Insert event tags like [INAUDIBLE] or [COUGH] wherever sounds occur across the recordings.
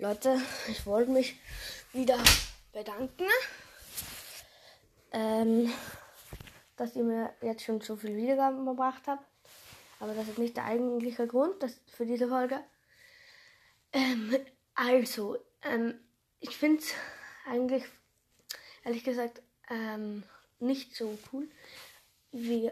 Leute, ich wollte mich wieder bedanken, ähm, dass ihr mir jetzt schon so viele Wiedergaben gebracht habt. Aber das ist nicht der eigentliche Grund das, für diese Folge. Ähm, also, ähm, ich finde es eigentlich, ehrlich gesagt, ähm, nicht so cool. wie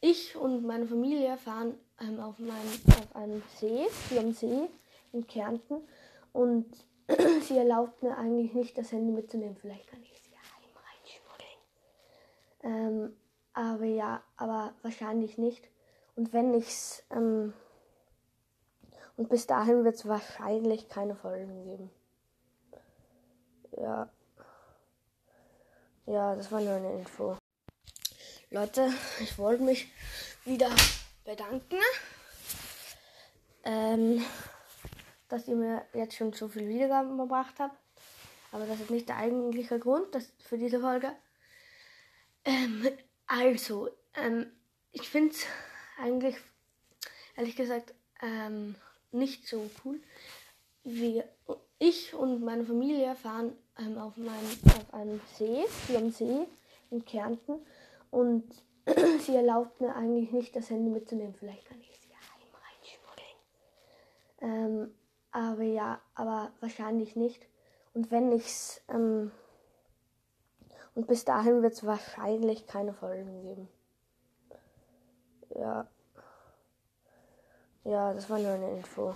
ich und meine Familie fahren ähm, auf, meinem, auf einem See, hier am See in Kärnten. Und [CLEARS THROAT] sie erlaubt mir eigentlich nicht, das Handy mitzunehmen. Vielleicht kann ich es geheim reinschmuggeln. Ähm, aber ja, aber wahrscheinlich nicht. Und wenn ich's. Ähm, und bis dahin wird es wahrscheinlich keine Folgen geben. Ja. Ja, das war nur eine Info. Leute, ich wollte mich wieder bedanken, ähm, dass ihr mir jetzt schon so viele Wiedergaben gebracht habt. Aber das ist nicht der eigentliche Grund das, für diese Folge. Ähm, also, ähm, ich finde es eigentlich, ehrlich gesagt, ähm, nicht so cool. wie ich und meine Familie fahren ähm, auf, meinem, auf einem See, hier am See in Kärnten. Und [CLEARS THROAT] sie erlaubt mir eigentlich nicht, das Handy mitzunehmen. Vielleicht kann ich es geheim reinschmuggeln. Ähm, aber ja, aber wahrscheinlich nicht. Und wenn ich's. Ähm, und bis dahin wird es wahrscheinlich keine Folgen geben. Ja. Ja, das war nur eine Info.